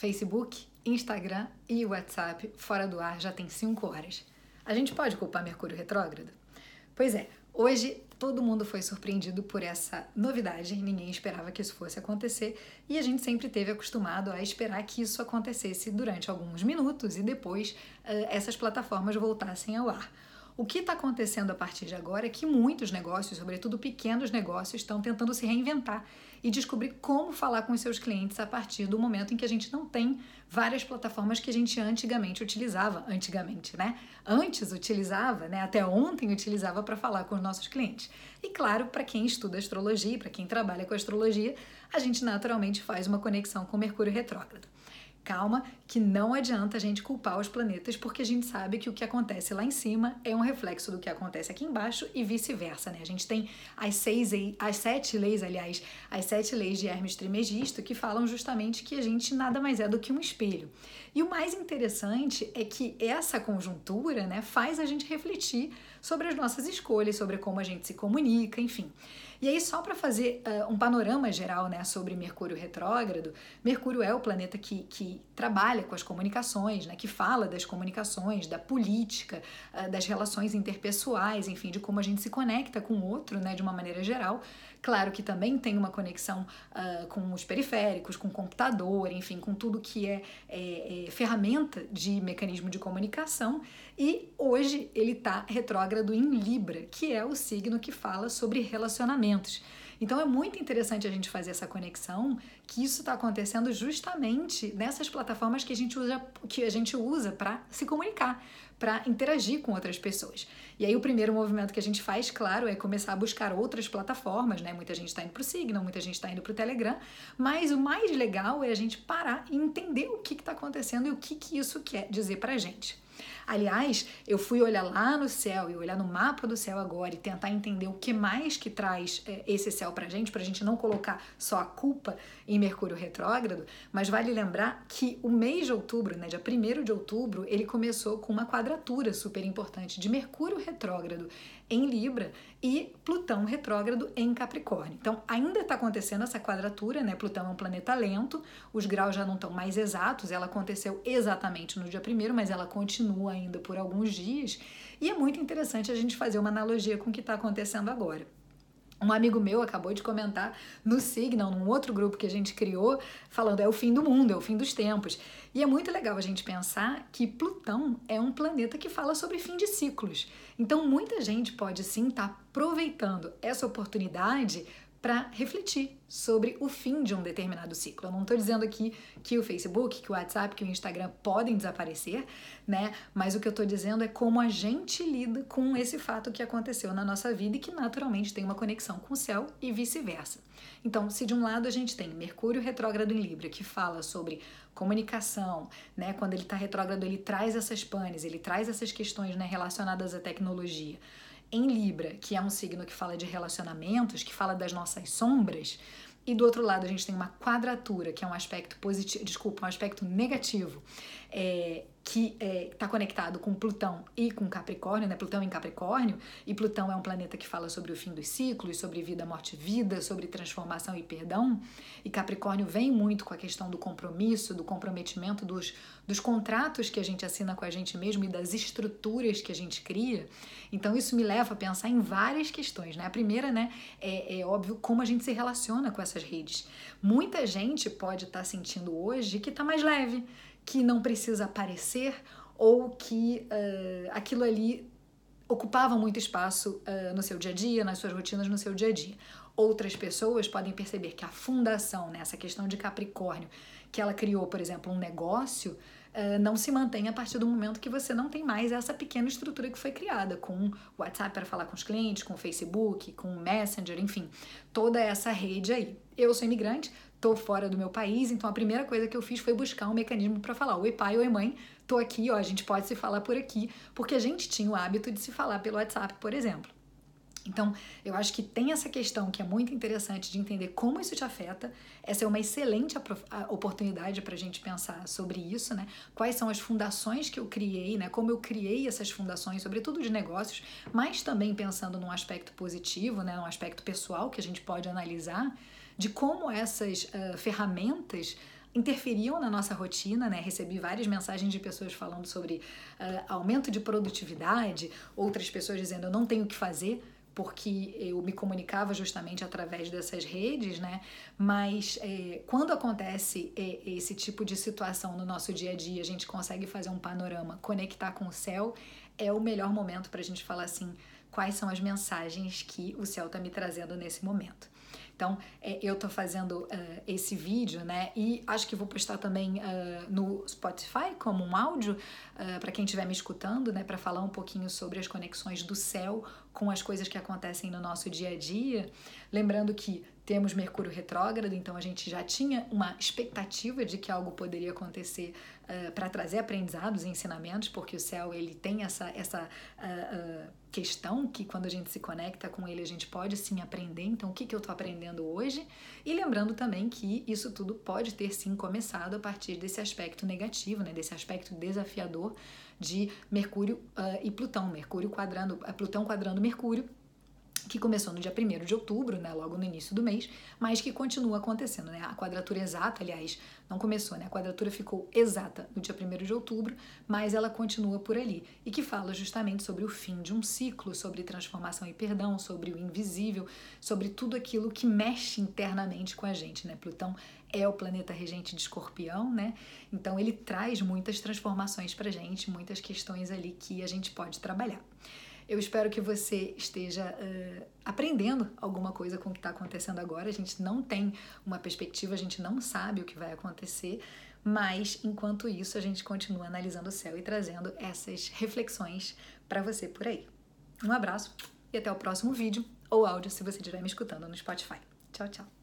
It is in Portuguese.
Facebook, Instagram e WhatsApp fora do ar já tem 5 horas. A gente pode culpar Mercúrio retrógrado? Pois é, hoje todo mundo foi surpreendido por essa novidade, ninguém esperava que isso fosse acontecer e a gente sempre teve acostumado a esperar que isso acontecesse durante alguns minutos e depois uh, essas plataformas voltassem ao ar. O que está acontecendo a partir de agora é que muitos negócios, sobretudo pequenos negócios, estão tentando se reinventar e descobrir como falar com os seus clientes a partir do momento em que a gente não tem várias plataformas que a gente antigamente utilizava, antigamente, né? Antes utilizava, né? Até ontem utilizava para falar com os nossos clientes. E claro, para quem estuda astrologia, para quem trabalha com astrologia, a gente naturalmente faz uma conexão com Mercúrio retrógrado. Calma, que não adianta a gente culpar os planetas, porque a gente sabe que o que acontece lá em cima é um reflexo do que acontece aqui embaixo e vice-versa, né? A gente tem as seis, as sete leis, aliás, as sete leis de Hermes Trismegisto que falam justamente que a gente nada mais é do que um espelho. E o mais interessante é que essa conjuntura, né, faz a gente refletir sobre as nossas escolhas, sobre como a gente se comunica, enfim. E aí, só para fazer uh, um panorama geral né, sobre Mercúrio retrógrado, Mercúrio é o planeta que, que trabalha com as comunicações, né, que fala das comunicações, da política, uh, das relações interpessoais, enfim, de como a gente se conecta com o outro né, de uma maneira geral. Claro que também tem uma conexão uh, com os periféricos, com o computador, enfim, com tudo que é, é, é ferramenta de mecanismo de comunicação. E hoje ele está retrógrado em Libra, que é o signo que fala sobre relacionamentos. Então é muito interessante a gente fazer essa conexão, que isso está acontecendo justamente nessas plataformas que a gente usa, que a gente usa para se comunicar, para interagir com outras pessoas. E aí o primeiro movimento que a gente faz, claro, é começar a buscar outras plataformas, né? Muita gente está indo para o Signal, muita gente está indo para o Telegram, mas o mais legal é a gente parar e entender o que está acontecendo e o que, que isso quer dizer para a gente. Aliás, eu fui olhar lá no céu e olhar no mapa do céu agora e tentar entender o que mais que traz é, esse céu pra gente, pra gente não colocar só a culpa em Mercúrio retrógrado, mas vale lembrar que o mês de outubro, né, dia 1 de outubro, ele começou com uma quadratura super importante de Mercúrio retrógrado em Libra e Plutão retrógrado em Capricórnio. Então, ainda está acontecendo essa quadratura, né? Plutão é um planeta lento, os graus já não estão mais exatos, ela aconteceu exatamente no dia primeiro, mas ela continua ainda por alguns dias. E é muito interessante a gente fazer uma analogia com o que está acontecendo agora. Um amigo meu acabou de comentar no Signal, num outro grupo que a gente criou, falando é o fim do mundo, é o fim dos tempos. E é muito legal a gente pensar que Plutão é um planeta que fala sobre fim de ciclos. Então muita gente pode sim estar tá aproveitando essa oportunidade para refletir sobre o fim de um determinado ciclo. Eu não estou dizendo aqui que o Facebook, que o WhatsApp, que o Instagram podem desaparecer, né? Mas o que eu estou dizendo é como a gente lida com esse fato que aconteceu na nossa vida e que naturalmente tem uma conexão com o céu e vice-versa. Então, se de um lado a gente tem Mercúrio retrógrado em Libra, que fala sobre comunicação, né? Quando ele está retrógrado, ele traz essas panes, ele traz essas questões né, relacionadas à tecnologia em Libra, que é um signo que fala de relacionamentos, que fala das nossas sombras, e do outro lado a gente tem uma quadratura, que é um aspecto positivo, desculpa, um aspecto negativo, é, que está é, tá conectado com Plutão e com Capricórnio, né? Plutão em Capricórnio, e Plutão é um planeta que fala sobre o fim dos ciclos, sobre vida, morte e vida, sobre transformação e perdão, e Capricórnio vem muito com a questão do compromisso, do comprometimento, dos, dos contratos que a gente assina com a gente mesmo e das estruturas que a gente cria. Então isso me leva a pensar em várias questões, né? A primeira, né, é, é óbvio como a gente se relaciona com essas redes. Muita gente pode estar tá sentindo hoje que está mais leve, que não precisa aparecer ou que uh, aquilo ali ocupava muito espaço uh, no seu dia a dia, nas suas rotinas, no seu dia a dia. Outras pessoas podem perceber que a fundação, né, essa questão de Capricórnio, que ela criou, por exemplo, um negócio, não se mantém a partir do momento que você não tem mais essa pequena estrutura que foi criada, com o WhatsApp para falar com os clientes, com o Facebook, com o Messenger, enfim, toda essa rede aí. Eu sou imigrante, tô fora do meu país, então a primeira coisa que eu fiz foi buscar um mecanismo para falar: "Oi, pai, oi, mãe, tô aqui, ó, a gente pode se falar por aqui", porque a gente tinha o hábito de se falar pelo WhatsApp, por exemplo. Então, eu acho que tem essa questão que é muito interessante de entender como isso te afeta. Essa é uma excelente oportunidade para a gente pensar sobre isso, né? Quais são as fundações que eu criei, né? Como eu criei essas fundações, sobretudo de negócios, mas também pensando num aspecto positivo, né? Num aspecto pessoal que a gente pode analisar de como essas uh, ferramentas interferiam na nossa rotina, né? Recebi várias mensagens de pessoas falando sobre uh, aumento de produtividade, outras pessoas dizendo eu não tenho o que fazer porque eu me comunicava justamente através dessas redes, né? Mas é, quando acontece é, esse tipo de situação no nosso dia a dia, a gente consegue fazer um panorama, conectar com o céu, é o melhor momento para a gente falar assim quais são as mensagens que o céu está me trazendo nesse momento. Então, é, eu tô fazendo uh, esse vídeo, né? E acho que vou postar também uh, no Spotify como um áudio uh, para quem estiver me escutando, né? Para falar um pouquinho sobre as conexões do céu com as coisas que acontecem no nosso dia a dia. Lembrando que temos Mercúrio retrógrado, então a gente já tinha uma expectativa de que algo poderia acontecer uh, para trazer aprendizados e ensinamentos, porque o céu ele tem essa, essa uh, uh, questão que quando a gente se conecta com ele a gente pode sim aprender. Então, o que, que eu estou aprendendo hoje? E lembrando também que isso tudo pode ter sim começado a partir desse aspecto negativo, né? desse aspecto desafiador de Mercúrio e Plutão. Mercúrio quadrando, Plutão quadrando Mercúrio que começou no dia 1 de outubro, né, logo no início do mês, mas que continua acontecendo, né? A quadratura exata, aliás, não começou, né? A quadratura ficou exata no dia 1 de outubro, mas ela continua por ali e que fala justamente sobre o fim de um ciclo, sobre transformação e perdão, sobre o invisível, sobre tudo aquilo que mexe internamente com a gente, né? Plutão é o planeta regente de Escorpião, né? Então ele traz muitas transformações pra gente, muitas questões ali que a gente pode trabalhar. Eu espero que você esteja uh, aprendendo alguma coisa com o que está acontecendo agora. A gente não tem uma perspectiva, a gente não sabe o que vai acontecer, mas enquanto isso a gente continua analisando o céu e trazendo essas reflexões para você por aí. Um abraço e até o próximo vídeo ou áudio se você estiver me escutando no Spotify. Tchau, tchau.